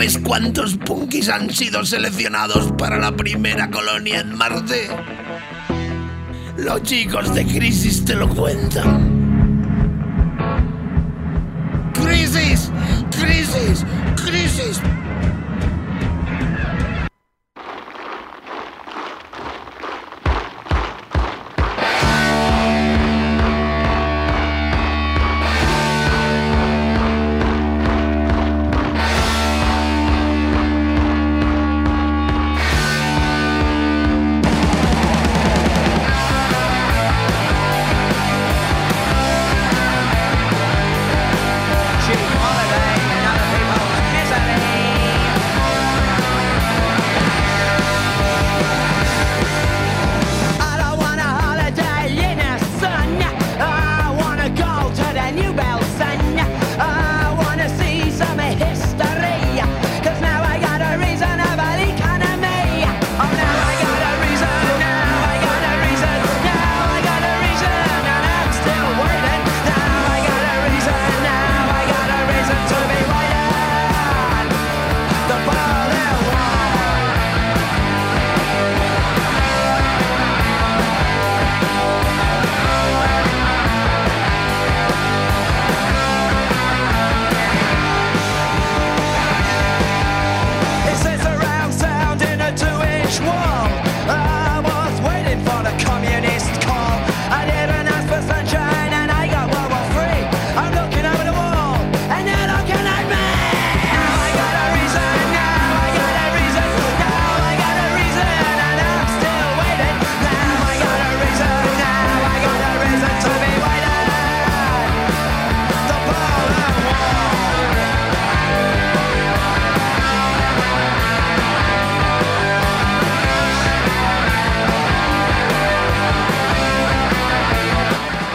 ¿Sabes cuántos punkis han sido seleccionados para la primera colonia en Marte? Los chicos de Crisis te lo cuentan.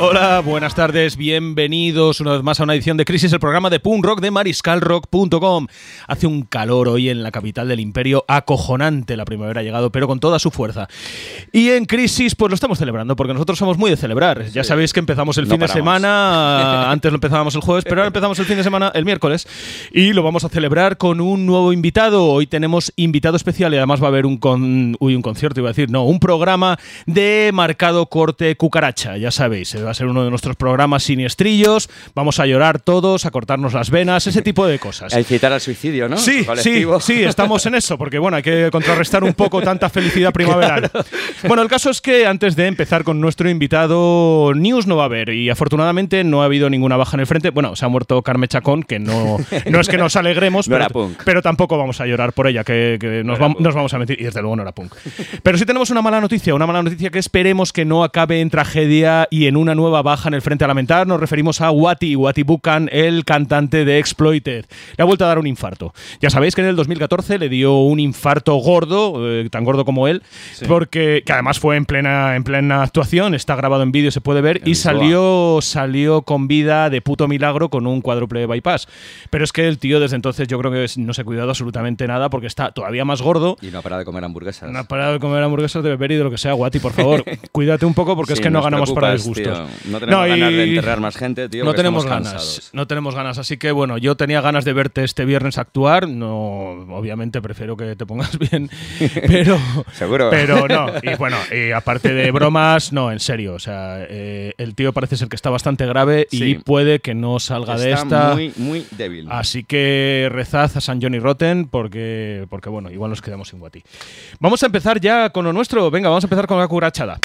Hola, buenas tardes, bienvenidos una vez más a una edición de Crisis, el programa de punk rock de mariscalrock.com. Hace un calor hoy en la capital del imperio, acojonante la primavera ha llegado, pero con toda su fuerza. Y en Crisis, pues lo estamos celebrando, porque nosotros somos muy de celebrar. Ya sabéis que empezamos el No fin de semana, antes lo empezábamos el jueves, pero ahora empezamos el fin de semana el miércoles, y lo vamos a celebrar con un nuevo invitado. Hoy tenemos invitado especial y además va a haber un, con, uy, un concierto, iba a decir, no, un programa de marcado corte cucaracha, ya sabéis, va a ser uno de nuestros programas siniestrillos, vamos a llorar todos, a cortarnos las venas, ese tipo de cosas. A incitar al suicidio, ¿no? Sí, sí, sí, estamos en eso, porque bueno, hay que contrarrestar un poco tanta felicidad primaveral. Bueno, el caso es que antes de empezar con nuestro invitado, news no va a haber y afortunadamente no ha habido ninguna baja en el frente. Bueno, se ha muerto Carme Chacón, que no, no es que nos alegremos, No pero, tampoco vamos a llorar por ella, que, que nos, vam- nos vamos a mentir, y desde luego no era punk. Pero sí tenemos una mala noticia, una mala noticia que esperemos que no acabe en tragedia y en una nueva baja en el frente a lamentar. Nos referimos a Wati, Wati Buchan, el cantante de Exploited. Le ha vuelto a dar un infarto. Ya sabéis que en el 2014 le dio un infarto gordo, eh, tan gordo como él, porque que además fue en plena, en plena actuación, está grabado en vídeo, se puede ver, y salió, salió con vida de puto milagro con un cuádruple bypass. Pero es que el tío desde entonces yo creo que no se ha cuidado absolutamente nada porque está todavía más gordo. Y no ha parado de comer hamburguesas. No ha parado de comer hamburguesas, de beber y de lo que sea, Guati, por favor. cuídate un poco porque es que no ganamos para disgustos. No tenemos ganas de enterrar más gente, tío. no tenemos ganas, cansados. no tenemos ganas. Así que bueno, yo tenía ganas de verte este viernes actuar. No, obviamente prefiero que te pongas bien, pero Seguro. Pero no. Y bueno, y aparte de bromas, no, en serio. O sea, eh, el tío parece ser que está bastante grave y puede que no salga de Está esta. muy, muy débil. Así que rezad a San Johnny Rotten porque, porque bueno, igual nos quedamos sin Guati. Vamos a empezar ya con lo nuestro. Venga, vamos a empezar con la curachada.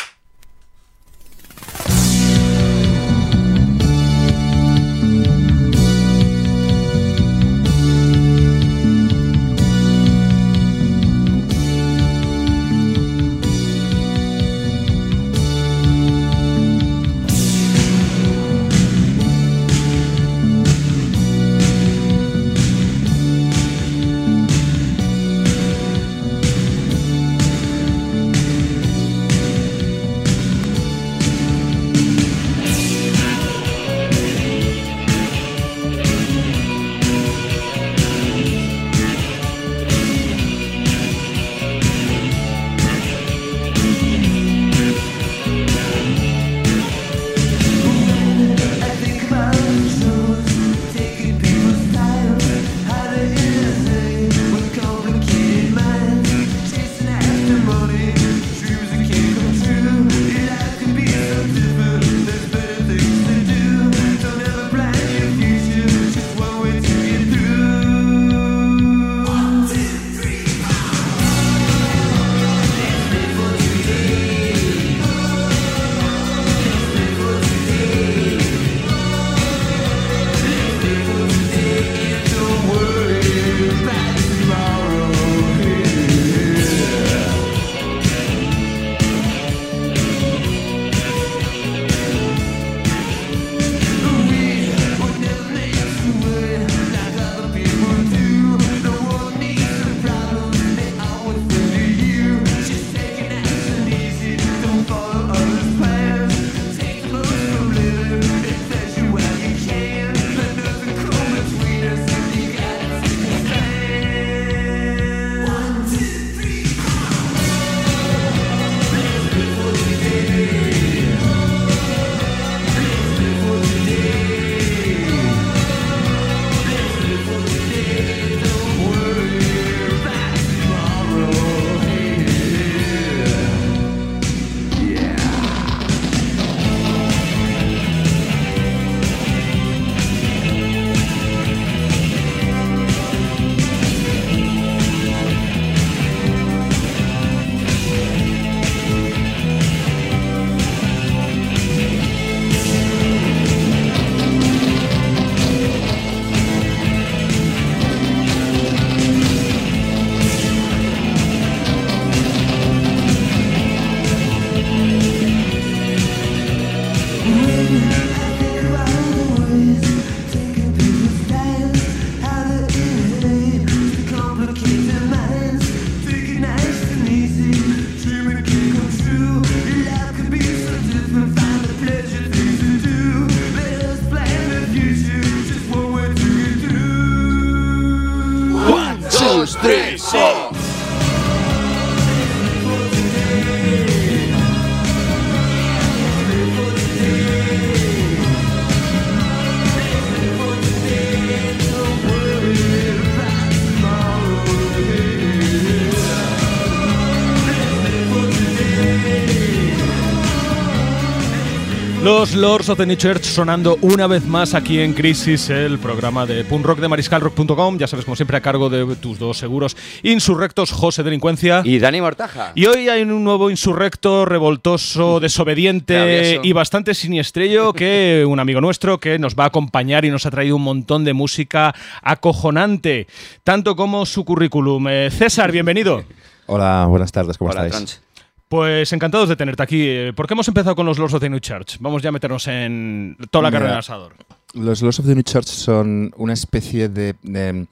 Los Lords of the New Church sonando una vez más aquí en Crisis, el programa de punk rock de mariscalrock.com. Ya sabes, como siempre, a cargo de tus dos seguros insurrectos, José Delincuencia. Y Dani Mortaja. Y hoy hay un nuevo insurrecto, revoltoso, desobediente Travieso. y bastante siniestrello que un amigo nuestro que nos va a acompañar y nos ha traído un montón de música acojonante, tanto como su currículum. Eh, César, bienvenido. Hola, buenas tardes, ¿cómo Hola, estáis? Trans. Pues encantados de tenerte aquí. ¿Por qué hemos empezado con los Lords of the New Church? Vamos ya a meternos en toda la Mira, carrera del asador. Los Lords of the New Church son una especie de, de,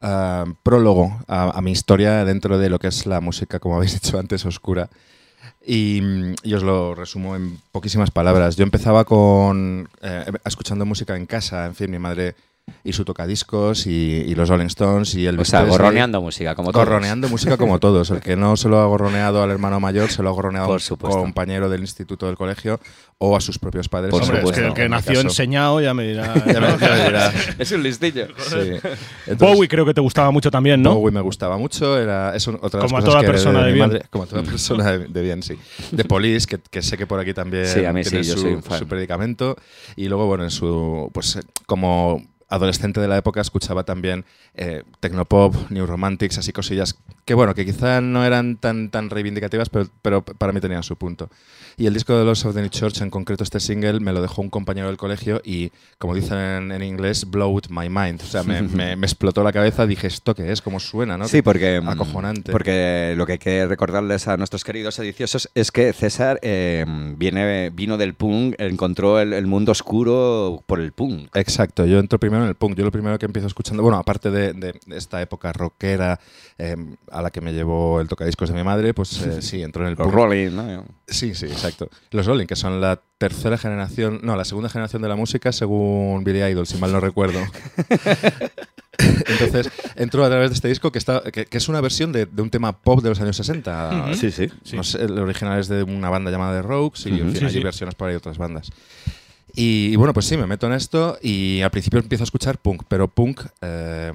ah, prólogo a, a mi historia dentro de lo que es la música, como habéis dicho antes, oscura. Y, y os lo resumo en poquísimas palabras. Yo empezaba con eh, escuchando música en casa, en fin, mi madre y su tocadiscos y, y los Rolling Stones y el O sea, gorroneando música, como todos. Gorroneando música como todos. El que no se lo ha gorroneado al hermano mayor, se lo ha gorroneado a Por un supuesto. compañero del instituto del colegio o a sus propios padres. Por Hombre, es supuesto, que el que nació caso. enseñado ya me dirá. Ya me- ya me dirá. Es un listillo. Sí. Entonces, Bowie creo que te gustaba mucho también, ¿no? Bowie me gustaba mucho, era, es un- otra de las Como a cosas toda que persona de bien. madre, como a toda persona de, de bien, sí. De Police, que, que sé que por aquí también Sí, a mí sí, tiene yo su, soy un fan. su predicamento. Y luego, bueno, en su, pues como adolescente de la época escuchaba también eh, Tecnopop, New Romantics, así cosillas que, bueno, que quizá no eran tan, tan reivindicativas, pero, pero para mí tenían su punto. Y el disco de Los of the New Church, en concreto este single, me lo dejó un compañero del colegio y, como dicen en, en inglés, blowed my mind. O sea, me, me- me explotó la cabeza, dije, ¿esto qué es? ¿Cómo suena? ¿no? Sí, porque, mm, Acojonante. porque lo que hay que recordarles a nuestros queridos sediciosos es que César eh, viene, vino del punk, encontró el, el mundo oscuro por el punk. Exacto, yo entro primero en el punk. Yo lo primero que empiezo escuchando, bueno, aparte de, de esta época rockera eh, a la que me llevó el tocadiscos de mi madre, pues eh, sí, entro en el Los punk. Rolling, ¿no? Sí, sí, exacto. Los Rolling, que son la tercera generación, no, la segunda generación de la música según Billy Idol, si mal no recuerdo. Entonces, entro a través de este disco que, está, que, que es una versión de, de un tema pop de los años 60. Sí, sí. No sé, el original es de una banda llamada The Rogues y en Ujú. fin, Sí, hay sí. versiones por ahí de otras bandas. Y, y bueno, pues sí, me meto en esto y al principio empiezo a escuchar punk, pero punk... eh,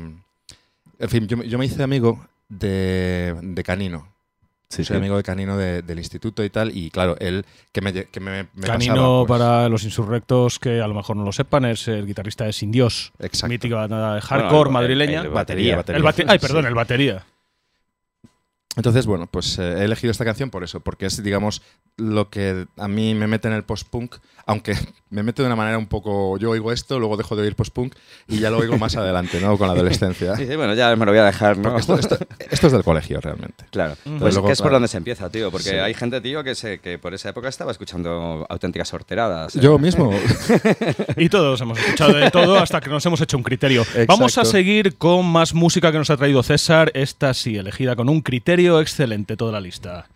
en fin, yo, me- yo me hice amigo de, de Canino. Sí, Soy sí. amigo de Canino de- del instituto y tal, y claro, él que me, que me, me Canino, pasaba, pues, para los insurrectos que a lo mejor no lo sepan, es el guitarrista de Sin Dios, Exacto. mítica banda de hardcore Bueno, el- madrileña. el- el Batería, batería. El bate- Ay, perdón, Sí. el batería. Entonces, bueno, pues eh, he elegido esta canción por eso, porque es, digamos, lo que a mí me mete en el post-punk, aunque me mete de una manera un poco. Yo oigo esto, luego dejo de oír post-punk y ya lo oigo más adelante, ¿no? Con la adolescencia. Sí, sí, bueno, ya me lo voy a dejar, ¿no? Esto, esto- esto es del colegio, realmente. Claro. Ujú. Pues Luego, que es por claro. donde se empieza, tío. Porque Sí. hay gente, tío, que, se, que por esa época estaba escuchando auténticas sorteradas. ¿eh? Yo mismo. Y todos hemos escuchado de todo hasta que nos hemos hecho un criterio. Vamos a Exacto. seguir con más música que nos ha traído César. Esta sí, elegida con un criterio excelente, toda la lista.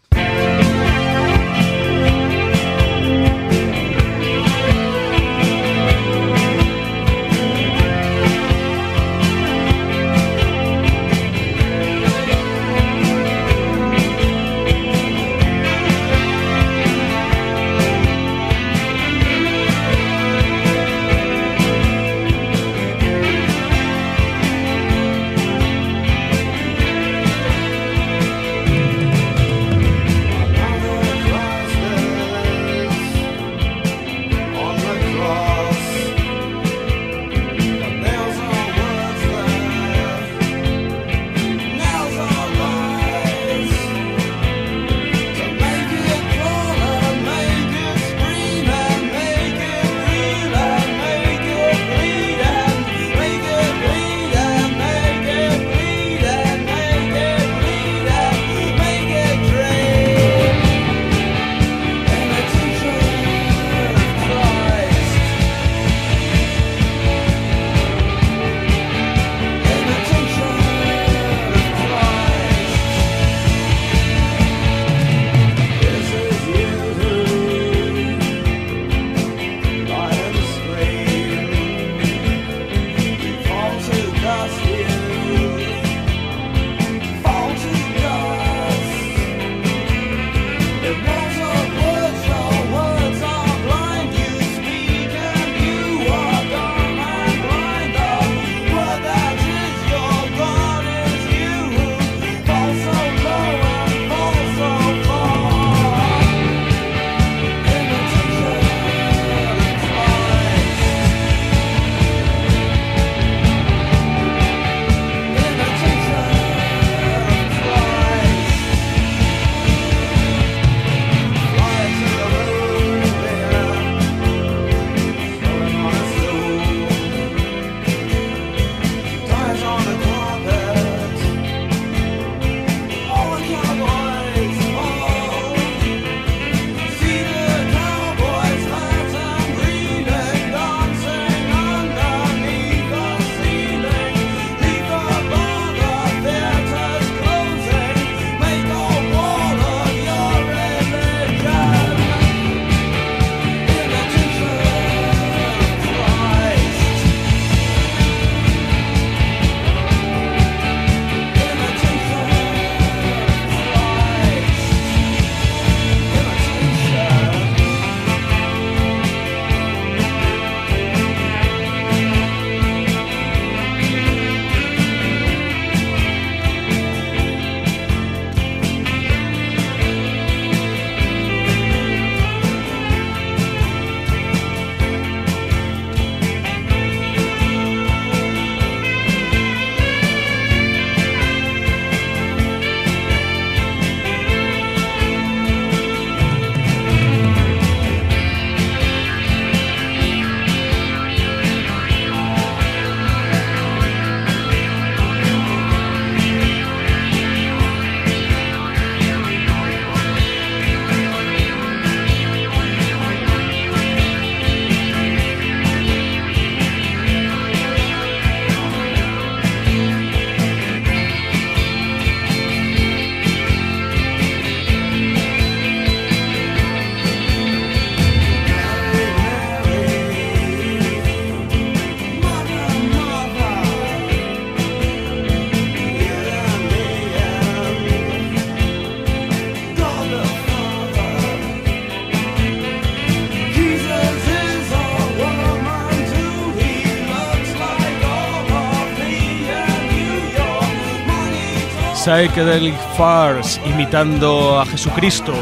Psychedelic Fars imitando a Jesucristo.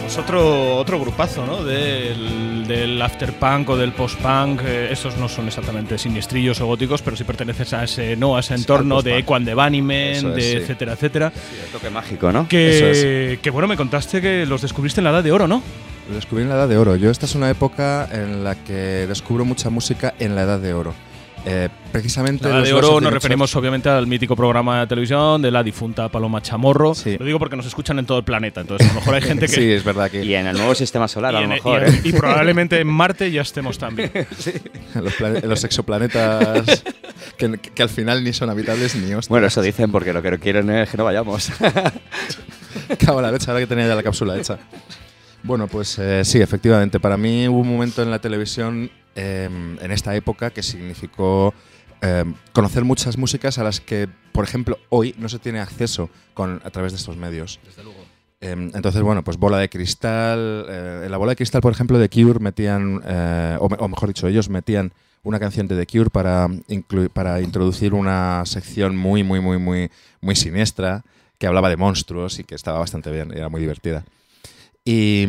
Pues otro, otro grupazo, ¿no? Del, del afterpunk o del postpunk. Eh, estos no son exactamente siniestrillos o góticos, pero sí pertenecen a ese, ¿no? a ese entorno de Equan de Eso es, de sí. etcétera, etcétera. Sí, el toque mágico, ¿no? Que, que bueno, me contaste que los descubriste en la edad de oro, ¿no? Lo descubrí en la edad de oro. Yo esta es una época en la que descubro mucha música en la edad de oro. Eh, precisamente La los de oro nos referimos obviamente al mítico programa de televisión de la difunta Paloma Chamorro. Sí. Lo digo porque nos escuchan en todo el planeta, entonces a lo mejor hay gente que... Sí, es verdad que Y en el nuevo sistema solar, a lo mejor. y en- ¿eh? y probablemente en Marte ya estemos también. los, plane- los exoplanetas que, que al final ni son habitables ni hostias. Bueno, eso dicen porque lo que quieren es que no vayamos. Cago en la leche, ahora que tenía ya la cápsula hecha. Bueno, pues eh, sí, efectivamente. Para mí hubo un momento en la televisión eh, en esta época que significó eh, conocer muchas músicas a las que, por ejemplo, hoy no se tiene acceso con, a través de estos medios. Desde luego. entonces, bueno, pues Bola de Cristal. eh, en la Bola de Cristal, por ejemplo, de Cure metían, eh, o, me- o mejor dicho, ellos metían una canción de The Cure para, para introducir una sección muy, muy, muy, muy, muy siniestra que hablaba de monstruos y que estaba bastante bien, era muy divertida. Y,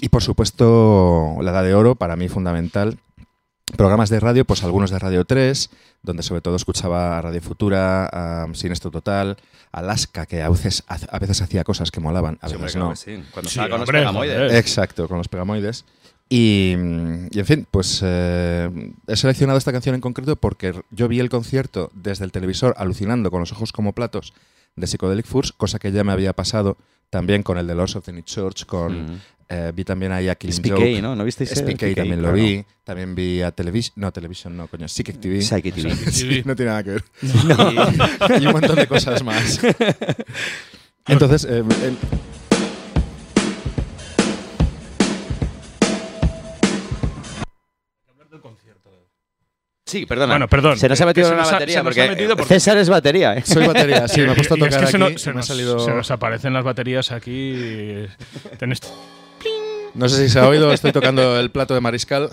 y, por supuesto, la edad de oro, para mí fundamental. Programas de radio, pues algunos de Radio 3, donde sobre todo escuchaba a Radio Futura, a Sinestro Total, Alaska, que a veces, a veces hacía cosas que molaban, a veces no. sí. Cuando Sí, estaba con los pegamoides. Exacto, con los pegamoides. Y, y, en fin, pues eh, he seleccionado esta canción en concreto porque yo vi el concierto desde el televisor alucinando con los ojos como platos de Psychedelic Furs, cosa que ya me había pasado también con el de Lords of the New Church, con Mm. eh, vi también ahí a Killing SPK, Joke. ¿no? ¿No visteis SPK SPK? también lo Claro. vi, también vi a Television, no, Television no, coño, Psychic TV. Psychic TV. Sí, no tiene nada que ver. Y, y un montón de cosas más. Entonces, eh, el- Sí, perdona. Bueno, perdón. Se nos ha metido una nos batería nos ha porque, metido porque- César es batería. ¿eh? soy batería, sí, me he puesto a Y es tocar que aquí, se nos, se me ha nos- salido... se nos aparecen las baterías aquí. Tenés- No sé si se ha oído, estoy tocando el plato de mariscal.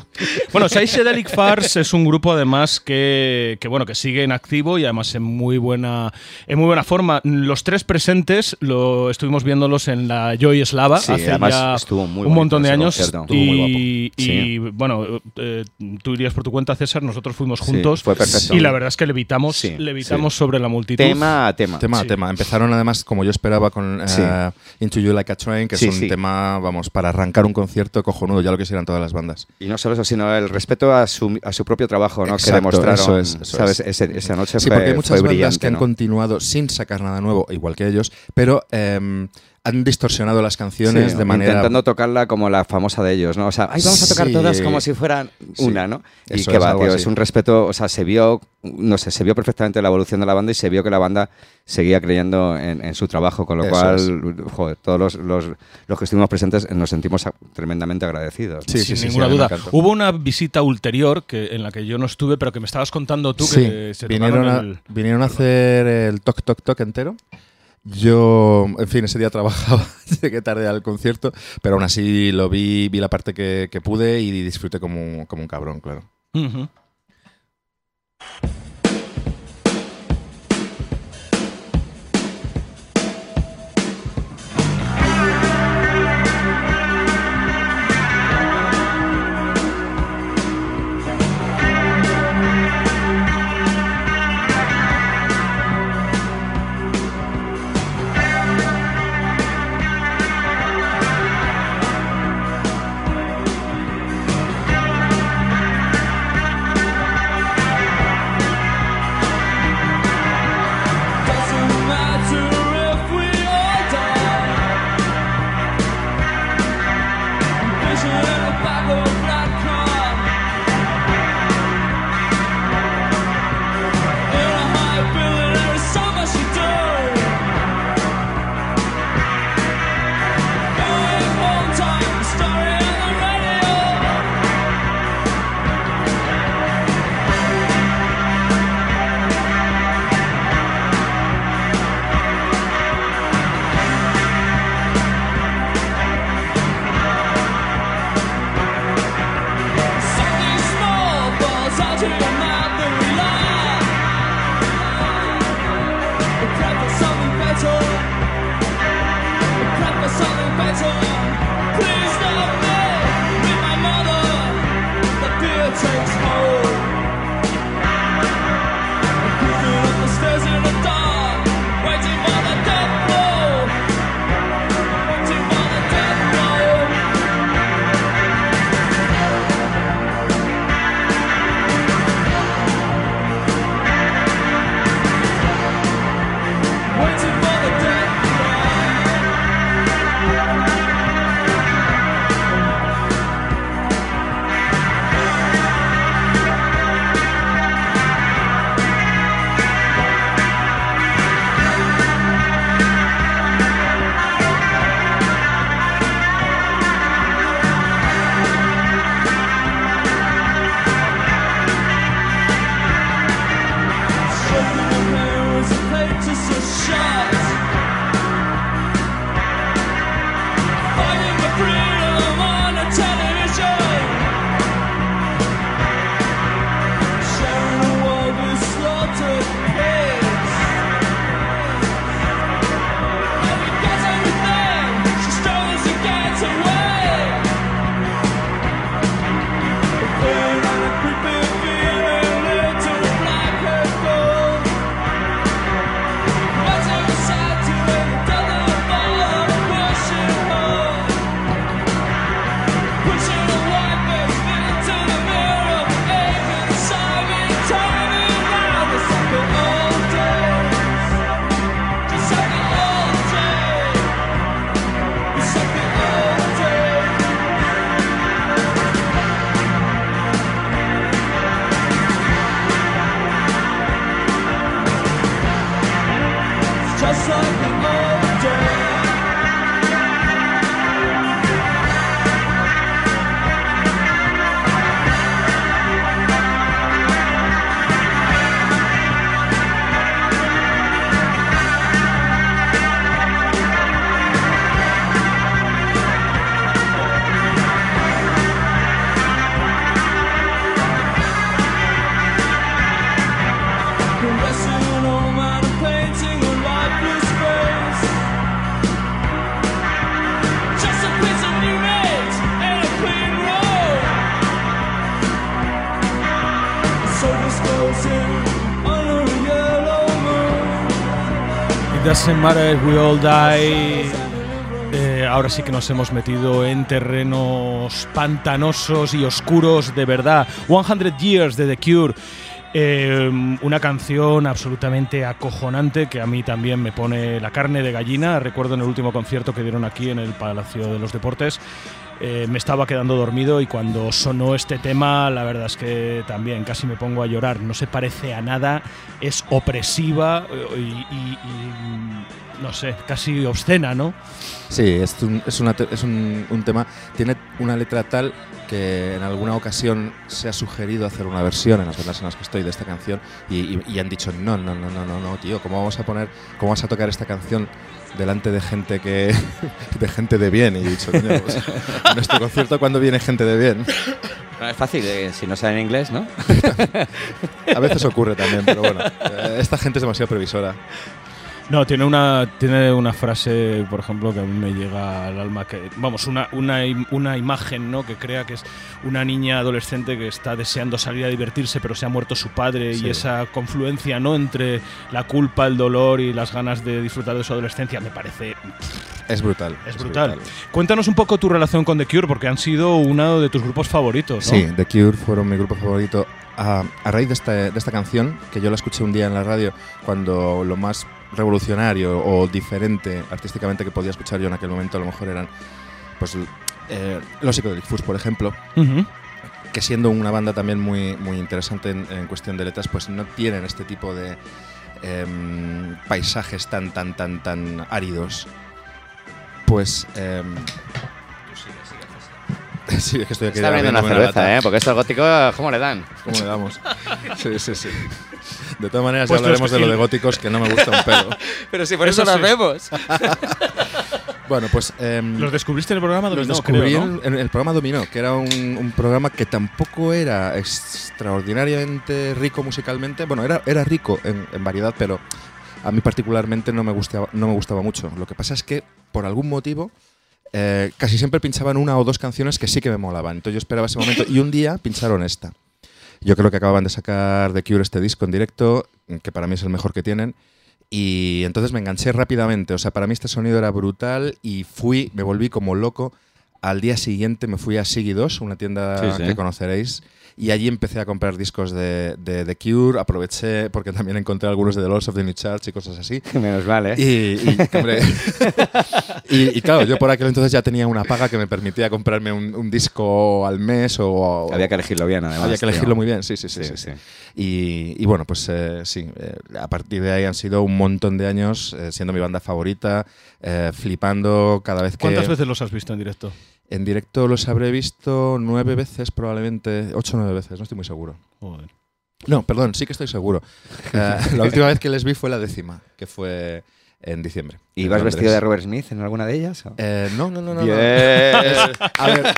Bueno, Psychedelic Fars es un grupo además que, que, bueno que sigue en activo y además en muy buena en muy buena forma. Los tres presentes lo estuvimos viéndolos en la Joy Slava Sí, hace ya estuvo muy un montón de años muy y, guapo. y, bueno eh, tú irías por tu cuenta César, nosotros fuimos Sí, juntos fue perfecto. y la verdad es que levitamos Sí, levitamos sobre la multitud. Tema a tema. Tema Sí. a tema. Empezaron además, como yo esperaba, con eh, Sí. Into You Like a Train, que Sí, es un sí. tema, vamos, para arrancar un concierto cojonudo, ya lo quisieran todas las bandas. Y no solo eso, sino el respeto a su, a su propio trabajo, ¿no? que demostraron, eso es, eso ¿sabes? es. Ese- esa noche Sí, fue, porque hay muchas bandas que han ¿no? continuado sin sacar nada nuevo, igual que ellos, pero eh, han distorsionado las canciones Sí, de manera... Intentando tocarla como la famosa de ellos, ¿no? O sea, ay, vamos a tocar Sí. todas como si fueran Sí. una, ¿no? Y Eso que es, va, algo tío, así. es un respeto, o sea, se vio, no sé, se vio perfectamente la evolución de la banda y se vio que la banda seguía creyendo en, en su trabajo, con lo Eso cual, joder, todos los, los, los que estuvimos presentes nos sentimos tremendamente agradecidos. Sí, sin sí, sí, ninguna duda. Hubo una visita ulterior que, en la que yo no estuve, pero que me estabas contando tú Sí, que se vinieron, tocaron a, el- vinieron a hacer el toc toc toc entero. Yo, en fin, ese día trabajaba, llegué tarde al concierto, pero aún así lo vi, vi la parte que, que pude y disfruté como, como un cabrón, claro. Doesn't Matter We All Die. Eh, ahora sí que nos hemos metido en terrenos pantanosos y oscuros de verdad. 100 Years de The Cure. Eh, una canción absolutamente acojonante que a mí también me pone la carne de gallina. Recuerdo en el último concierto que dieron aquí en el Palacio de los Deportes. Eh, me estaba quedando dormido y cuando sonó este tema, la verdad es que también casi me pongo a llorar. No se parece a nada, es opresiva y, y- y, no sé, casi obscena, ¿no? Sí, es, un, es, una es un, tema. Tiene una letra tal que en alguna ocasión se ha sugerido hacer una versión en las bandas en las que estoy de esta canción y, han dicho no, no, no, no, no, tío, ¿cómo vamos a poner, cómo vas a tocar esta canción delante de gente que de gente de bien? Y he dicho, coño, pues, en este concierto cuando viene gente de bien. No es fácil, eh, si no saben inglés, ¿no? A veces ocurre también, pero bueno, eh, esta gente es demasiado previsora. No, tiene una, tiene una frase, por ejemplo, que a mí me llega al alma, que, vamos, una, una, una imagen, ¿no? Que crea que es una niña adolescente que está deseando salir a divertirse, pero se ha muerto su padre Sí. y esa confluencia, ¿no? Entre la culpa, el dolor y las ganas de disfrutar de su adolescencia me parece Es brutal. es brutal. Cuéntanos un poco tu relación con The Cure, porque han sido uno de tus grupos favoritos, ¿no? Sí, The Cure fueron mi grupo favorito. A, a raíz de esta, de esta canción, que yo la escuché un día en la radio, cuando lo más revolucionario o diferente artísticamente que podía escuchar yo en aquel momento a lo mejor eran pues eh, los Psychedelic Furs, por ejemplo, Ujú. que siendo una banda también muy, muy interesante en, en cuestión de letras, pues no tienen este tipo de em, paisajes tan, tan, tan, tan áridos. Pues... em, Sí, es que estoy aquí Está abriendo una cerveza. ¿eh? Porque estos góticos, ¿cómo le dan? ¿Cómo le damos? Sí, sí, sí. De todas maneras, Pues ya hablaremos los- de lo de góticos, que no me gusta un pelo. Pero si por eso eso nos vemos. Bueno, pues em, Los descubriste en el programa los Dominó, descubrí creo, ¿no? en, en el programa Dominó, que era un, un programa que tampoco era extraordinariamente rico musicalmente. Bueno, era, era rico en, en variedad, pero a mí particularmente no me, gustaba, no me gustaba mucho. Lo que pasa es que, por algún motivo, eh, casi siempre pinchaban una o dos canciones que sí que me molaban. Entonces yo esperaba ese momento y un día pincharon esta. Yo creo que acababan de sacar The Cure este disco en directo, que para mí es el mejor que tienen. Y entonces me enganché rápidamente. O sea, para mí este sonido era brutal y fui, me volví como loco. Al día siguiente me fui a Siggy 2, una tienda Sí, sí. que conoceréis. Y allí empecé a comprar discos de, de The Cure. Aproveché porque también encontré algunos de The Lords of the New Church y cosas así. Menos mal, ¿eh? Y, y, hombre, y- y claro, yo por aquel entonces ya tenía una paga que me permitía comprarme un, un disco al mes o... Había que elegirlo bien, además. Había que tío. elegirlo muy bien, sí, sí, sí. Sí, sí, sí. Y, y bueno, pues eh, sí, eh, a partir de ahí han sido un montón de años eh, siendo mi banda favorita, eh, flipando cada vez que... ¿Cuántas veces los has visto en directo? En directo los habré visto nueve veces, probablemente, ocho o nueve veces, no estoy muy seguro. Joder. No, perdón, sí que estoy seguro. Eh, la última vez que les vi fue la décima, que fue en diciembre. ¿Y vas vestido de Robert Smith en alguna de ellas? Eh, no, no, no, no. no. Es- a ver,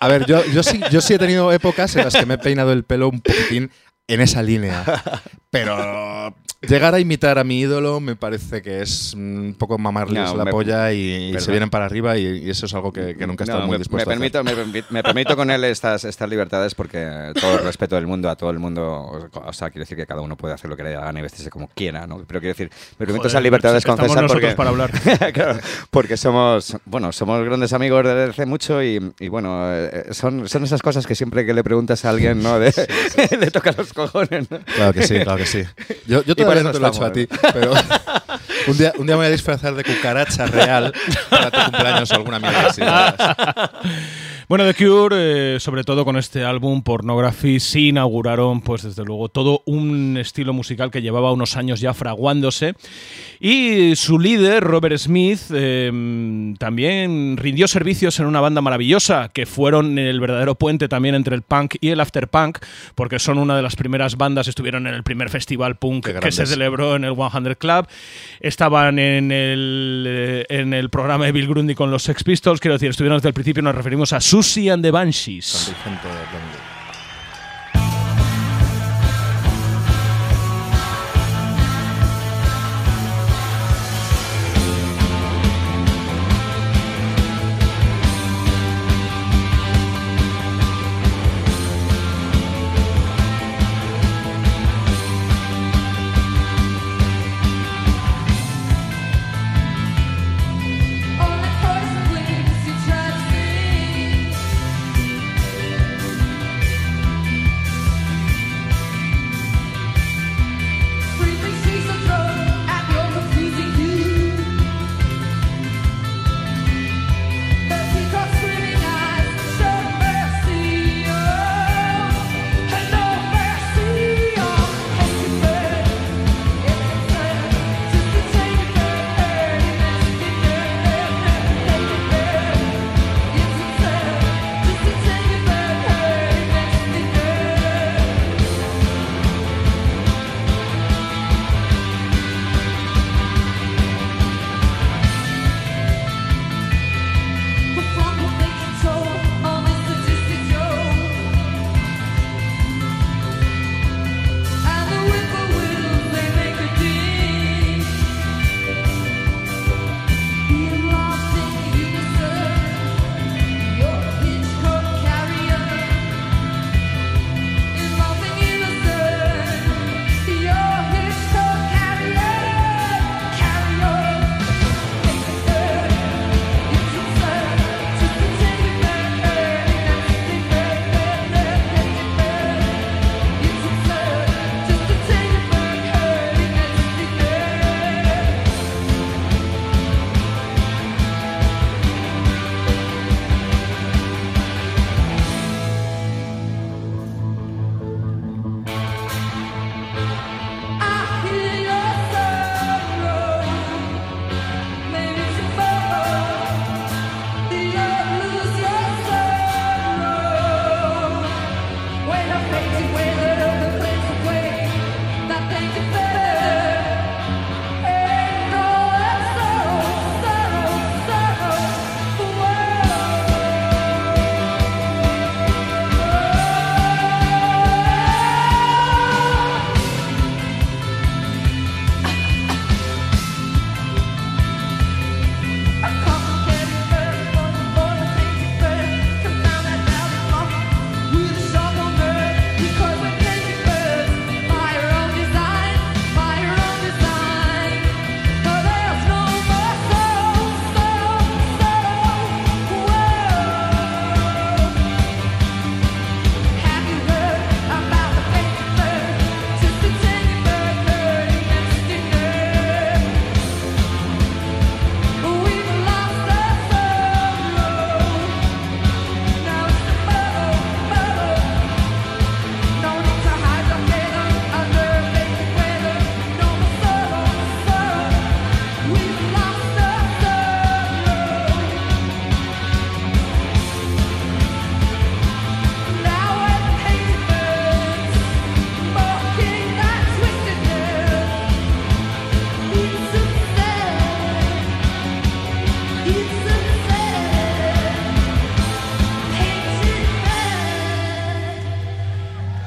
a ver yo, yo, sí, yo sí he tenido épocas en las que me he peinado el pelo un poquitín en esa línea. Pero llegar a imitar a mi ídolo me parece que es un poco mamarles No, la me- polla y, y se vienen para arriba y, y eso es algo que, que nunca he estado No, muy me, dispuesto me a hacer. permito, me, permi- me permito con él estas, estas libertades porque todo el respeto del mundo a todo el mundo, o sea, quiero decir que cada uno puede hacer lo que le dé la gana y vestirse como quiera, ¿no? Pero quiero decir, me permito Joder, esas libertades con estamos César nosotros porque, para hablar. Claro, porque somos, bueno, somos grandes amigos desde hace mucho y, y bueno, eh, son, son esas cosas que siempre que le preguntas a alguien, ¿no? De, le toca los cojones, ¿no? Claro que sí, claro que sí. Yo, yo no te eso lo he hecho a ti, pero un día, un día me voy a disfrazar de cucaracha real para tu cumpleaños o alguna mierda así. Bueno, The Cure, eh, sobre todo con este álbum Pornography, sí inauguraron, pues desde luego, todo un estilo musical que llevaba unos años ya fraguándose. Y su líder, Robert Smith, eh, también rindió servicios en una banda maravillosa, que fueron el verdadero puente también entre el punk y el afterpunk, porque son una de las primeras bandas, estuvieron en el primer festival punk que se celebró en el 100 Club, estaban en el, eh, en el programa de Bill Grundy con los Sex Pistols, quiero decir, estuvieron desde el principio, nos referimos a Susie and the Banshees.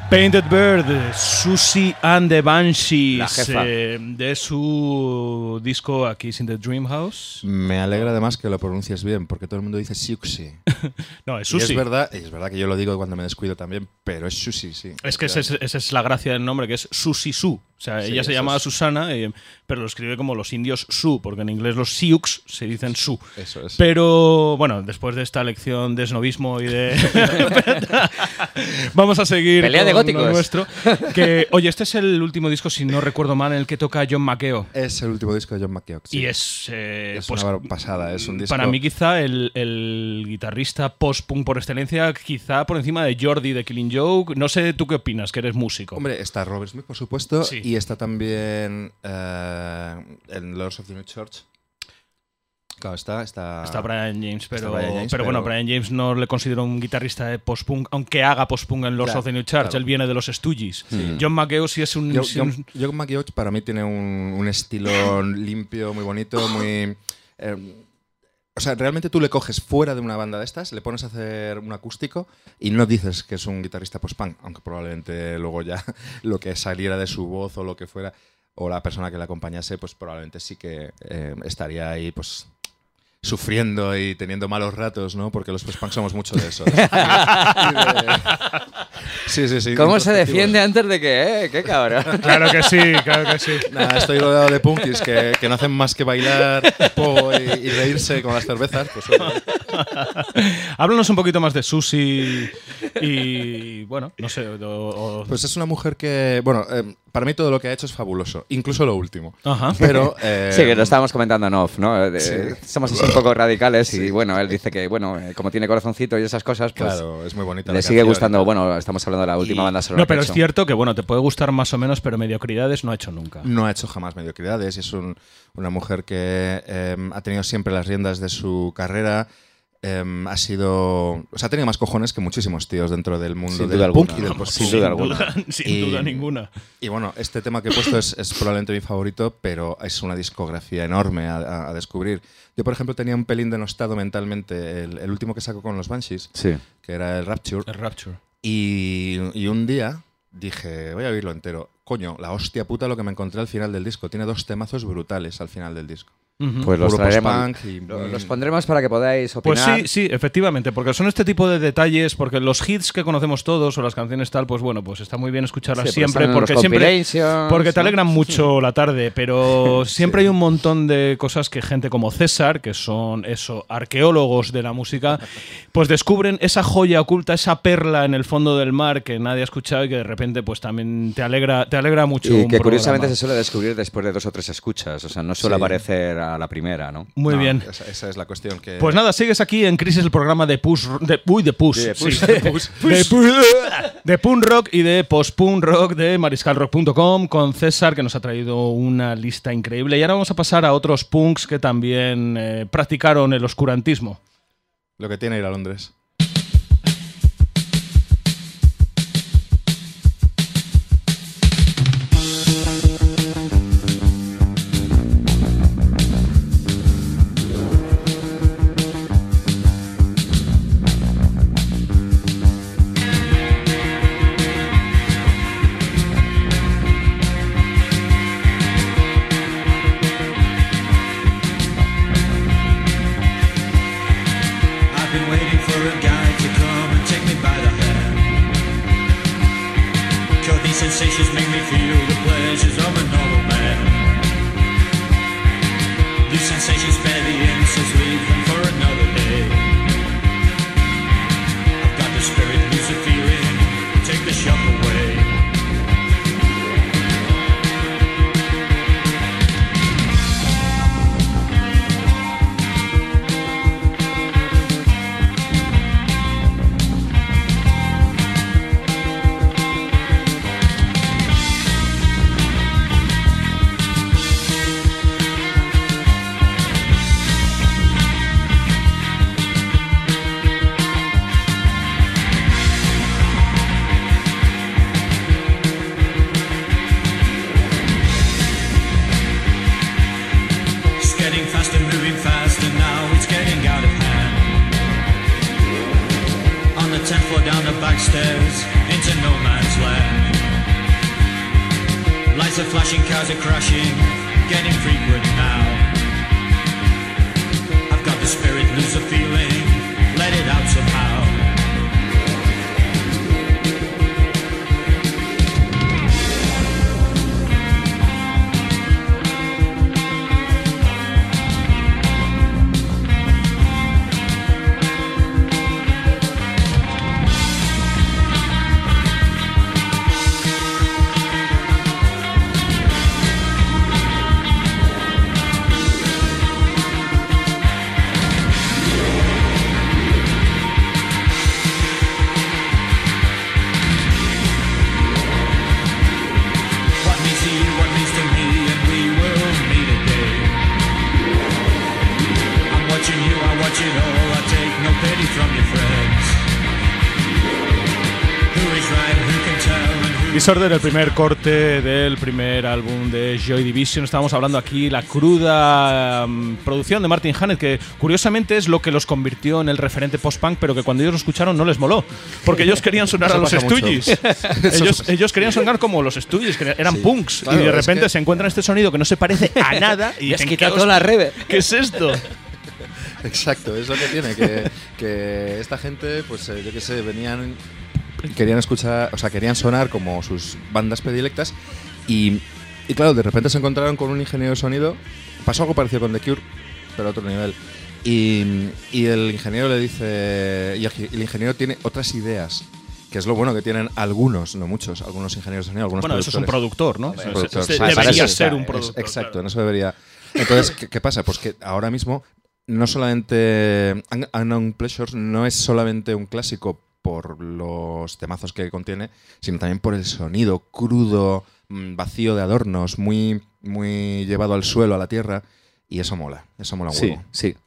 Painted Bird, Susie and the Banshees, La jefa. eh, de su disco Aquí in the Dream House. Me alegra además que lo pronuncies bien, porque todo el mundo dice Siuxi. No, es Y es Susie. verdad, y es verdad que yo lo digo cuando me descuido también, pero es Susi, sí. Es que ese es- esa es la gracia del nombre, que es Susi Su. O sea, Sí, ella se llamaba es. Susana, eh, pero lo escribe como los indios Su, porque en inglés los Sioux se dicen Su. Eso es. Pero bueno, después de esta lección de snobismo y de. Vamos a seguir. Pelea de lo nuestro. Que, oye, este es el último disco, si no recuerdo mal, en el que toca John McEo. Es el último disco de John McKeown. sí. Y es. eh, Es pues, una pasada, es un disco... Para mí, quizá el, el guitarrista post-punk por excelencia, quizá por encima de Jordi de Killing Joke. No sé tú qué opinas, que eres músico. Hombre, está Robert Smith, por supuesto, Sí. y está también eh, en Lords of the New Church. Claro, está... Está, Está Brian James, pero, Brian James, pero bueno, Brian James no le considero un guitarrista de post-punk, aunque haga post-punk en Lords Claro, of the New Church. claro. Él viene de los Stooges. Sí. John McEo sí es un. Sí un- John- John para mí tiene un, un estilo limpio, muy bonito, muy... eh, o sea, realmente tú le coges fuera de una banda de estas, le pones a hacer un acústico y no dices que es un guitarrista post-punk, aunque probablemente luego ya lo que saliera de su voz o lo que fuera, o la persona que le acompañase, pues probablemente sí que eh, estaría ahí, pues sufriendo y teniendo malos ratos, ¿no? Porque los post-punk somos mucho de eso. Sí, sí, sí. ¿Cómo se defiende antes de que, eh? ¡Qué cabrón! Claro que sí, claro que sí. Nada, estoy rodeado de punkis que, que no hacen más que bailar po, y, y reírse con las cervezas. Pues, Háblanos un poquito más de Susi y. Bueno, no sé. o- o- pues es una mujer que, bueno, eh, para mí todo lo que ha hecho es fabuloso, incluso lo último. Ajá. Pero. eh, Sí, que lo estábamos comentando en off, ¿no? De- Sí. Somos así un poco radicales y bueno, él dice que, bueno, eh, como tiene corazoncito y esas cosas, pues Claro, es muy bonita. le la sigue gustando. Bueno, estamos hablando de la última Y- banda sonora No, pero que es hecho. cierto que, bueno, te puede gustar más o menos, pero mediocridades no ha hecho nunca. No ha hecho jamás mediocridades y es un- una mujer que eh, ha tenido siempre las riendas de su carrera. Eh, ha sido. O sea, ha tenido más cojones que muchísimos tíos dentro del mundo Sin del duda punk alguna. y del post-punk. sin duda alguna. sin Y- duda ninguna. Y bueno, este tema que he puesto es, es probablemente mi favorito, pero es una discografía enorme a, a- a descubrir. Yo, por ejemplo, tenía un pelín denostado mentalmente el, el último que saco con los Banshees, Sí. que era el Rapture, El Rapture. y, y un día dije, voy a oírlo entero. Coño, la hostia puta lo que me encontré al final del disco. Tiene dos temazos brutales al final del disco. Pues los Puro traeremos. y Los pondremos para que podáis Pues opinar. sí, sí, efectivamente, porque son este tipo de detalles, porque los hits que conocemos todos o las canciones tal, pues bueno, pues está muy bien escucharlas Sí, siempre, porque siempre, porque te alegran mucho la tarde, pero siempre hay un montón de cosas que gente como César, que son eso, arqueólogos de la música, pues descubren esa joya oculta, esa perla en el fondo del mar que nadie ha escuchado y que de repente pues también te alegra, te alegra mucho. Y un que curiosamente programa. se suele descubrir después de dos o tres escuchas. O sea, no suele Sí. aparecer a la primera, ¿no? Muy No, bien. Esa, esa es la cuestión que... Pues nada, sigues aquí en Crisis, el programa de Push. De, uy, de Push. De sí, Push. de Push. De Push. De Punk Rock y de Post-Punk Rock de mariscalrock.com con César, que nos ha traído una lista increíble. Y ahora vamos a pasar a otros punks que también eh, practicaron el oscurantismo. Lo que tiene ir a Londres. Disorder, el primer corte del primer álbum de Joy Division. Estábamos hablando aquí la cruda mm, producción de Martin Hannett, que curiosamente es lo que los convirtió en el referente post-punk, pero que cuando ellos lo escucharon no les moló. Porque ellos querían sonar a los. Stooges. ellos, ellos querían sonar como los Stooges, que eran Sí. punks. Claro, y de es repente que- se encuentran este sonido que no se parece a nada. y dicen, quitado "¿Qué toda la reverb. ¿Qué es esto? Exacto, es lo que tiene, que, que esta gente, pues eh, yo qué sé, venían, querían escuchar, o sea, querían sonar como sus bandas predilectas y, y claro, de repente se encontraron con un ingeniero de sonido, pasó algo parecido con The Cure, pero a otro nivel. Y, y el ingeniero le dice, y el, ingeniero tiene otras ideas, que es lo bueno que tienen algunos, no muchos, algunos ingenieros de sonido, algunos Bueno, eso es un productor, ¿no? Productor. para debería ser un es- productor. Exacto, claro. en eso debería. Entonces, ¿qué, qué pasa? Pues que ahora mismo no solamente Un- Unknown Pleasures no es solamente un clásico por los temazos que contiene, sino también por el sonido crudo, mm, vacío de adornos, muy, muy llevado al suelo, a la tierra, y eso mola, eso mola un Sí, huevo. sí. Ellos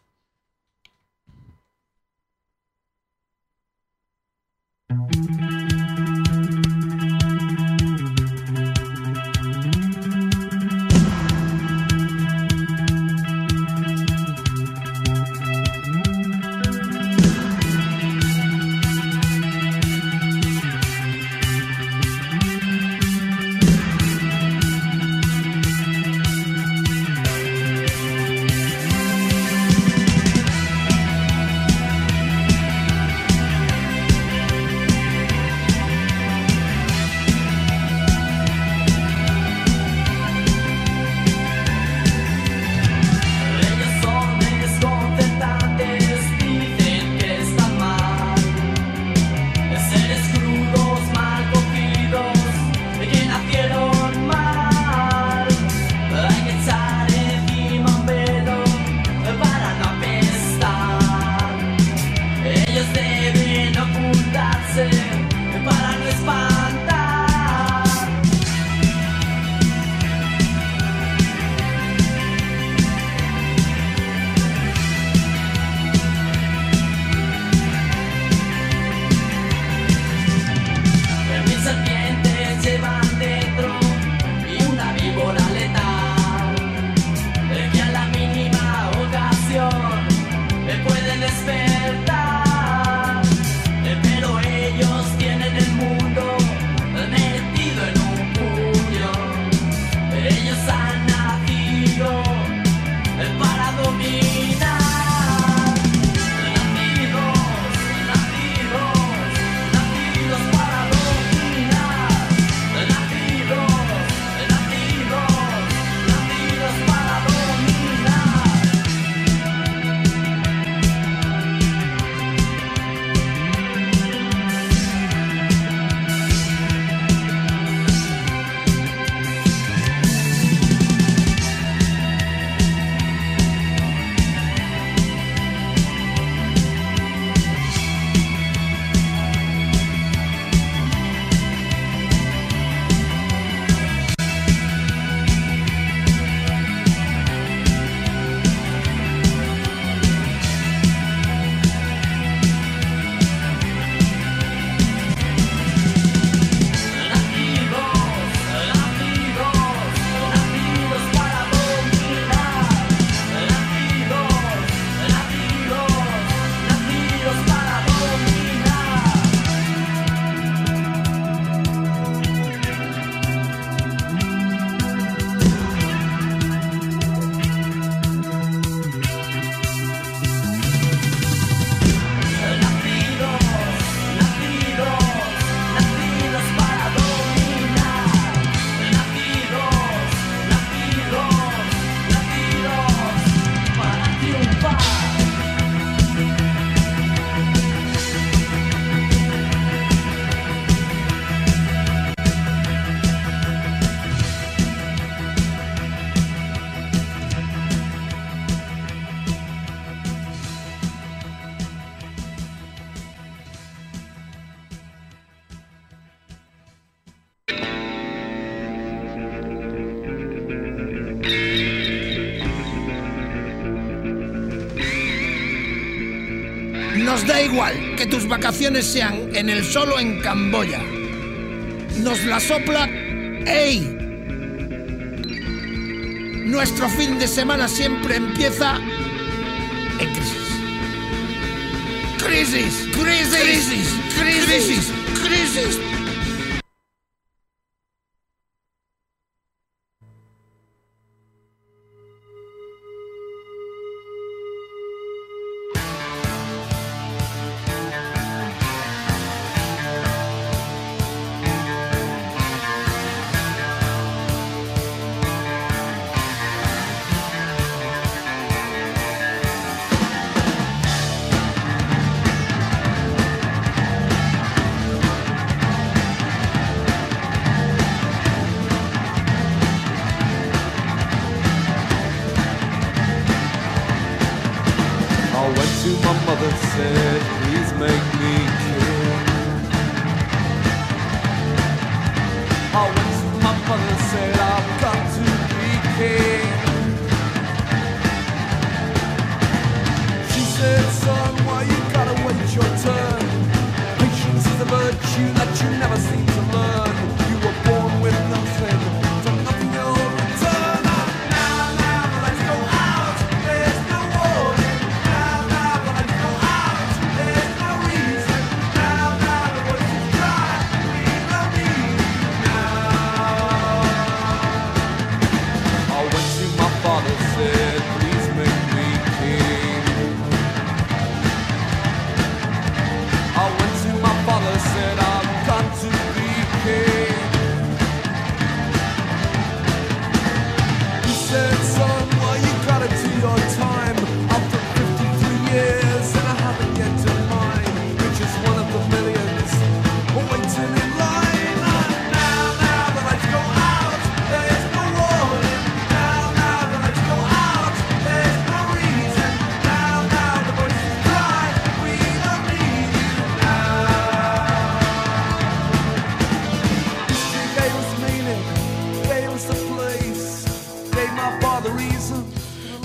Nos da igual que tus vacaciones sean en el solo en Camboya. Nos la sopla. ¡Ey! Nuestro fin de semana siempre empieza en crisis. Crisis, crisis, crisis, crisis, crisis. I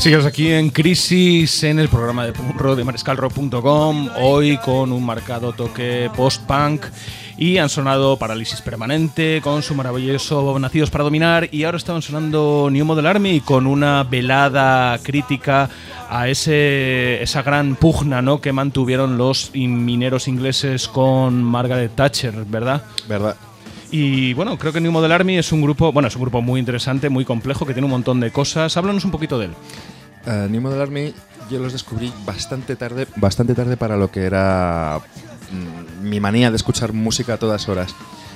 Sigues aquí en Crisis en el programa de punk rock de mariscalrock.com, hoy con un marcado toque post-punk y han sonado Parálisis Permanente con su maravilloso Nacidos para Dominar y ahora estaban sonando New Model Army con una velada crítica a ese, esa gran pugna ¿no? que mantuvieron los mineros ingleses con Margaret Thatcher, ¿verdad? ¿Verdad? Y bueno, creo que New Model Army es un grupo, bueno, es un grupo muy interesante, muy complejo, que tiene un montón de cosas. Háblanos un poquito de él. Eh, New Model Army yo los descubrí bastante tarde, bastante tarde para lo que era mm, mi manía de escuchar música a todas horas.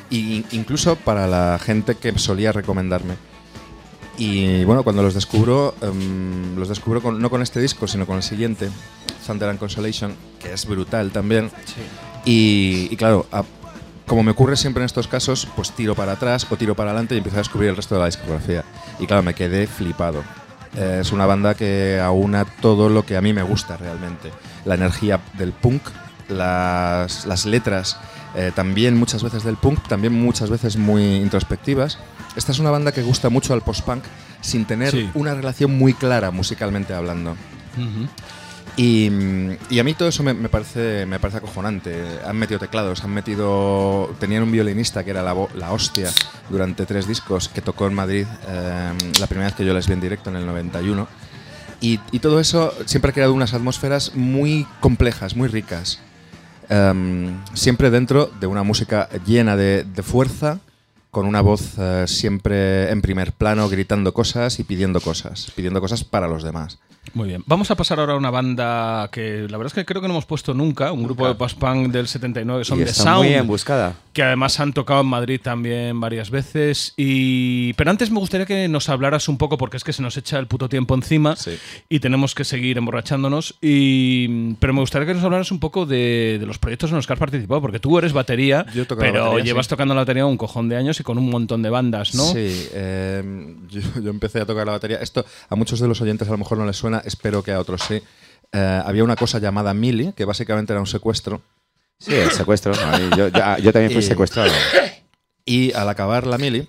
Y incluso para la gente que solía recomendarme. Y bueno, cuando los descubro, em, los descubro con- no con este disco, sino con el siguiente, Thunder and Consolation, que es brutal también. Y, y claro, a- como me ocurre siempre en estos casos, pues tiro para atrás o tiro para adelante y empiezo a descubrir el resto de la discografía. Y claro, me quedé flipado. Eh, es una banda que aúna todo lo que a mí me gusta realmente. La energía del punk, las, las letras, eh, también muchas veces del punk, también muchas veces muy introspectivas. Esta es una banda que gusta mucho al post-punk sin tener Sí. una relación muy clara musicalmente hablando. Y a mí todo eso me, me parece, me parece acojonante. Han metido teclados, han metido. Tenían un violinista que era la, la hostia durante tres discos que tocó en Madrid eh, la primera vez que yo les vi en directo en el 91. Y, y todo eso siempre ha creado unas atmósferas muy complejas, muy ricas. Em, siempre dentro de una música llena de, de fuerza, con una voz eh, siempre en primer plano, gritando cosas y pidiendo cosas, pidiendo cosas para los demás. Muy bien. Vamos a pasar ahora a una banda que la verdad es que creo que no hemos puesto nunca, un grupo de post-punk del 79 que son y The está Sound. muy embuscada. Que además han tocado en Madrid también varias veces. Y... Pero antes me gustaría que nos hablaras un poco, porque es que se nos echa el puto tiempo encima Sí. y tenemos que seguir emborrachándonos. Y... Pero me gustaría que nos hablaras un poco de, de los proyectos en los que has participado, porque tú eres batería, Yo pero batería, llevas sí. tocando la batería un cojón de años y con un montón de bandas, ¿no? Sí, eh, yo, yo empecé a tocar la batería. Esto a muchos de los oyentes a lo mejor no les suena, espero que a otros sí. Eh, había una cosa llamada Mili, que básicamente era un secuestro. Sí, el secuestro. Yo, yo- yo también fui secuestrado. Y al acabar la Mili,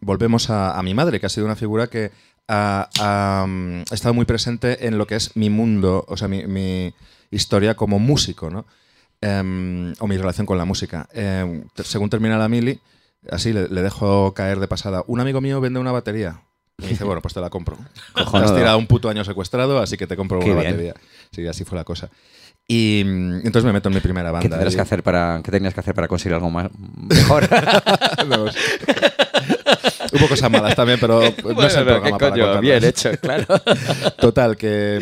volvemos a, a mi madre, que ha sido una figura que ha, ha, mm, estado muy presente en lo que es mi mundo, o sea, mi, mi- historia como músico, ¿no? Em, o mi relación con la música. Te- según termina la mili, así le, le dejo caer de pasada. Un amigo mío vende una batería. Y me dice, bueno, pues te la compro. Te has Cojonudo. tirado un puto año secuestrado, así que te compro Qué una bien. batería. Sí, así fue la cosa. Y mm, entonces me meto en mi primera banda. ¿Qué tendrás Y- que hacer para, qué tenías que hacer para conseguir algo más mejor? No. Hubo cosas malas también, pero no es el Bueno, programa ¿qué para coño? Bien hecho, claro. Total, que,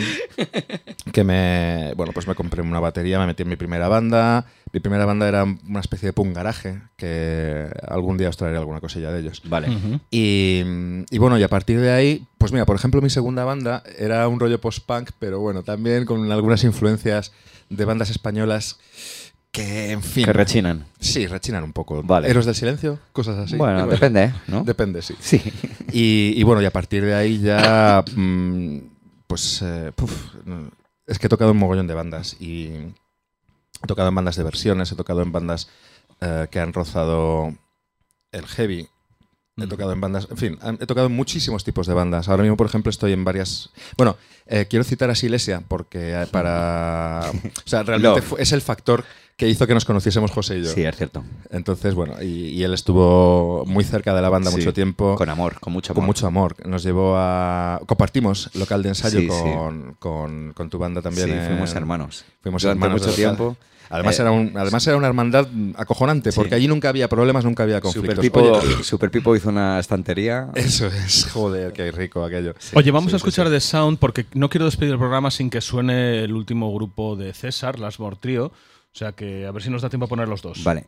que me. Bueno, pues me compré una batería, me metí en mi primera banda. Mi primera banda era una especie de punk garaje, que algún día os traeré alguna cosilla de ellos. Vale. Y, y bueno, y a partir de ahí, pues mira, por ejemplo, mi segunda banda era un rollo post-punk, pero bueno, también con algunas influencias de bandas españolas que, en fin. Que rechinan. Sí, rechinan un poco. Vale. Héroes del silencio, cosas así. Bueno, depende, ¿eh? ¿no? Depende, sí. Sí. Y, y bueno, y a partir de ahí ya, mm, pues, eh, puf, es que he tocado un mogollón de bandas y he tocado en bandas de versiones, he tocado en bandas eh, que han rozado el heavy, he tocado en bandas, en fin, he tocado en muchísimos tipos de bandas. Ahora mismo, por ejemplo, estoy en varias... Bueno, eh, quiero citar a Silesia porque eh, para... O sea, realmente es el factor que hizo que nos conociésemos José y yo. Sí, es cierto. Entonces, bueno, y, y él estuvo muy cerca de la banda Sí. mucho tiempo. Con amor, con mucho amor. Con mucho amor. Nos llevó a. Compartimos local de ensayo Sí, sí. con, tu banda también. Sí, en- fuimos hermanos. Fuimos Durante hermanos mucho tiempo. Además, Eh, era un, además era una hermandad acojonante, Sí. porque allí nunca había problemas, nunca había Super conflictos. Pipo, Oye, Super Pipo hizo una estantería. eso es, joder, qué rico aquello. Oye, vamos sí, a escuchar sí, sí. The Sound porque no quiero despedir el programa sin que suene el último grupo de César, Las Trio. O sea que a ver si nos da tiempo a poner los dos. Vale.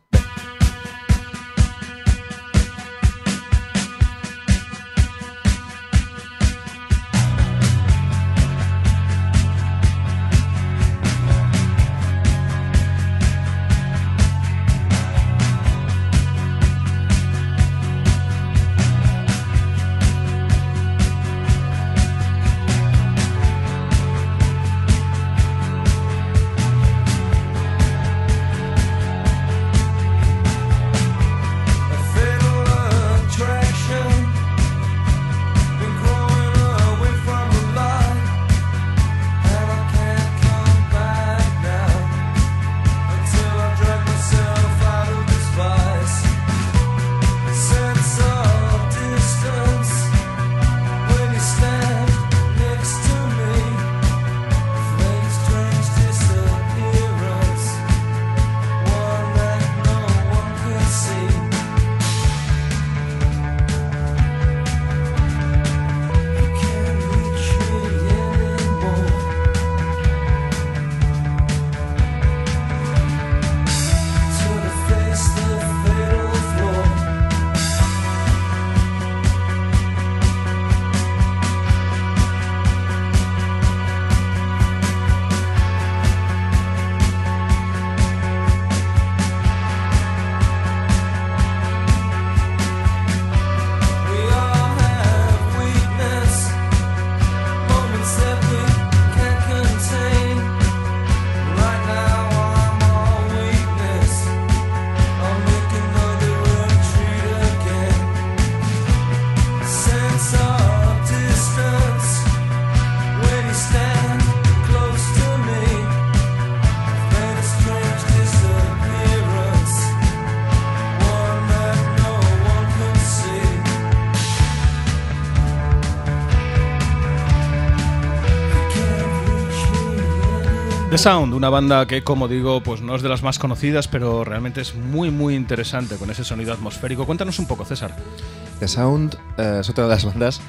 Sound, una banda que, como digo, pues no es de las más conocidas, pero realmente es muy, muy interesante con ese sonido atmosférico. Cuéntanos un poco, César. The Sound eh, es otra de las bandas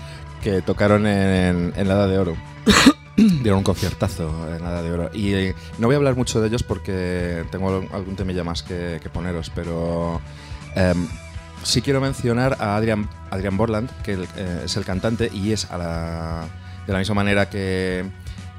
que tocaron en, en la Edad de Oro. Dieron un conciertazo en la Edad de Oro. Y eh, no voy a hablar mucho de ellos porque tengo al- algún temilla más que, que poneros, pero em, sí quiero mencionar a Adrian, Adrian Borland, que el- eh, es el cantante y es a la- de la misma manera que,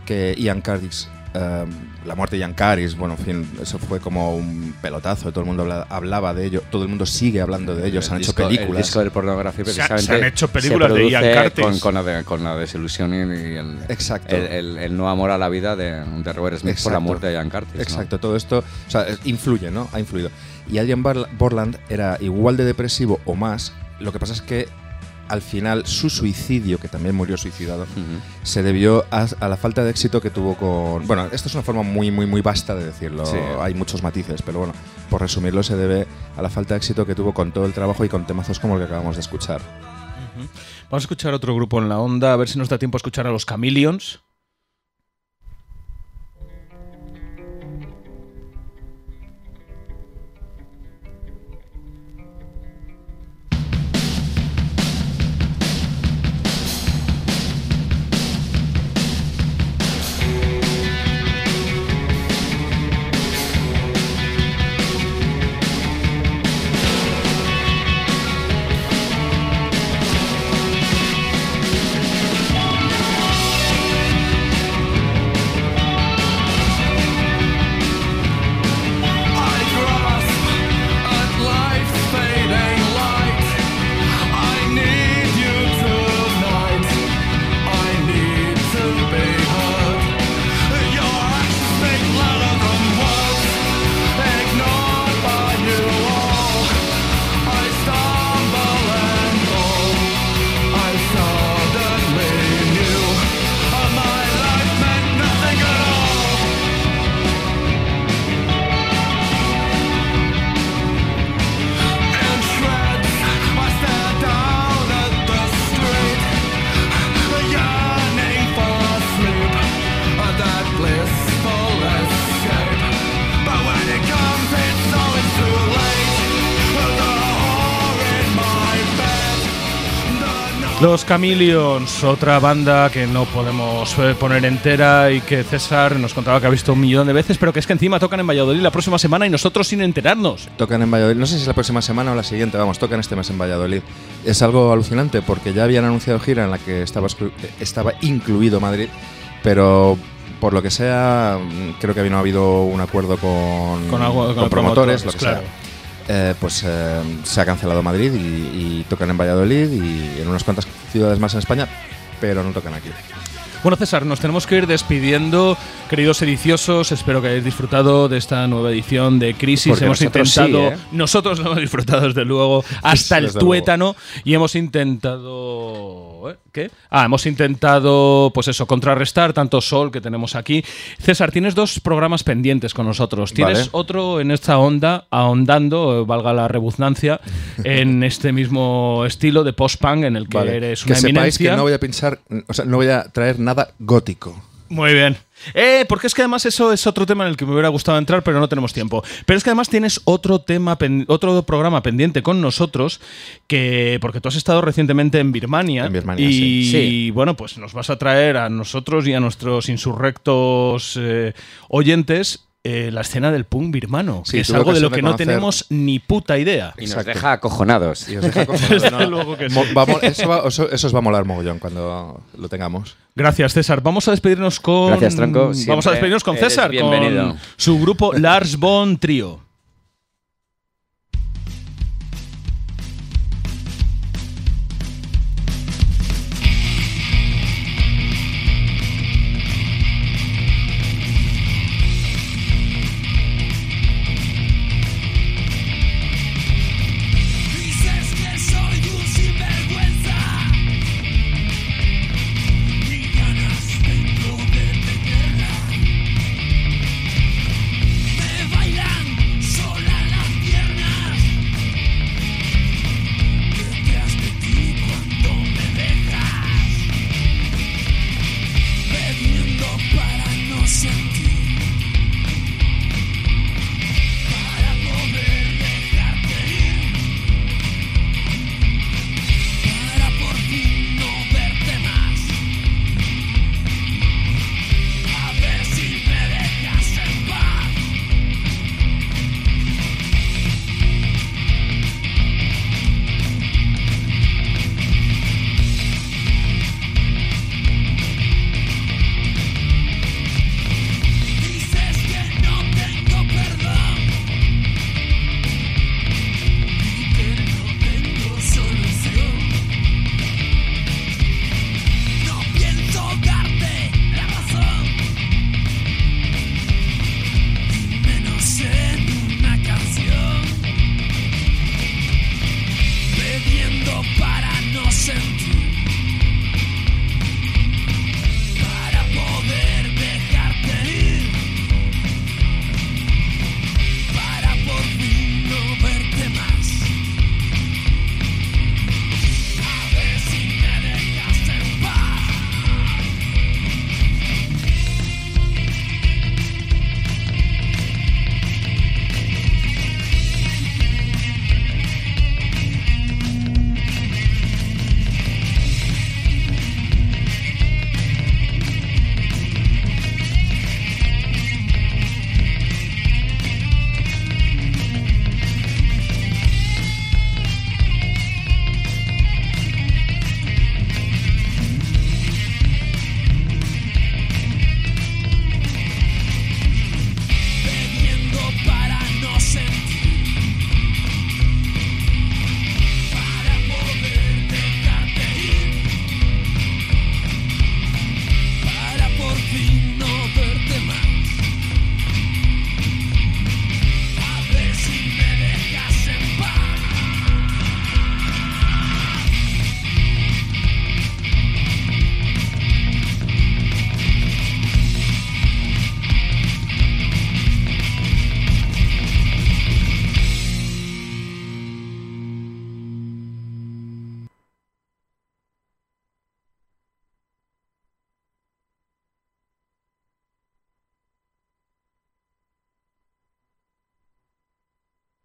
que Ian Curtis. Em, la muerte de Ian Curtis, bueno, en fin, eso fue como un pelotazo, todo el mundo habla- hablaba de ello, todo el mundo sigue hablando de ello, se han El hecho disco- películas. El disco de pornografía Se ha- precisamente. se han hecho películas se de Curtis. Con, con la, con la desilusión y el, Exacto. el, el- el no amor a la vida de, de Robert Smith por la Exacto. muerte de Ian Curtis. ¿no? Exacto, todo esto o sea, influye, ¿no? Ha influido. Y Adrian Borland era igual de depresivo o más. Lo que pasa es que al final su suicidio, que también murió suicidado, se debió a, a la falta de éxito que tuvo con... Bueno, esto es una forma muy, muy, muy vasta de decirlo. Sí. Hay muchos matices, pero bueno, por resumirlo, se debe a la falta de éxito que tuvo con todo el trabajo y con temazos como el que acabamos de escuchar. Vamos a escuchar otro grupo en la onda, a ver si nos da tiempo a escuchar a los Chameleons. Los Chameleons, otra banda que no podemos eh, poner entera y que César nos contaba que ha visto un millón de veces, pero que es que encima tocan en Valladolid la próxima semana y nosotros sin enterarnos. Tocan en Valladolid, no sé si es la próxima semana o la siguiente, vamos, tocan este mes en Valladolid. Es algo alucinante porque ya habían anunciado gira en la que estaba, estaba incluido Madrid, pero por lo que sea, mm, creo que no ha habido un acuerdo con, Con algo- con con promotores, promotores, lo que claro. sea. Eh, pues eh, se ha cancelado Madrid y, y tocan en Valladolid y en unas cuantas ciudades más en España, pero no tocan aquí. Bueno, César, nos tenemos que ir despidiendo. Queridos sediciosos, espero que hayáis disfrutado de esta nueva edición de Crisis. Porque hemos nosotros intentado, sí, ¿eh? nosotros lo hemos disfrutado desde luego, hasta el luego. tuétano, y hemos intentado. ¿Eh? ¿Qué? Ah, hemos intentado, pues eso, contrarrestar tanto sol que tenemos aquí. César, tienes dos programas pendientes con nosotros. Tienes Vale. otro en esta onda, ahondando, eh, valga la redundancia, en este mismo estilo de post-punk en el que Vale. eres que una sepáis eminencia. que no voy a pinchar, o sea, no voy a traer nada gótico. Muy bien. Eh, porque es que además eso es otro tema en el que me hubiera gustado entrar, pero no tenemos tiempo. Pero es que además tienes otro tema, pen- otro programa pendiente con nosotros, que porque tú has estado recientemente en Birmania. En Birmania, y sí. Sí. bueno, pues nos vas a traer a nosotros y a nuestros insurrectos eh, oyentes eh, la escena del punk birmano, Sí, que es algo de lo que no tenemos ni puta idea. Y nos Exacto. deja acojonados. Y os deja cojonados, Desde luego que sí. Va eso, va- eso- eso os va a molar mogollón cuando lo tengamos. Gracias, César. Vamos a despedirnos con. Gracias, Tronco. Vamos a Siempre despedirnos con César, bienvenido. con su grupo Lars Von Trio.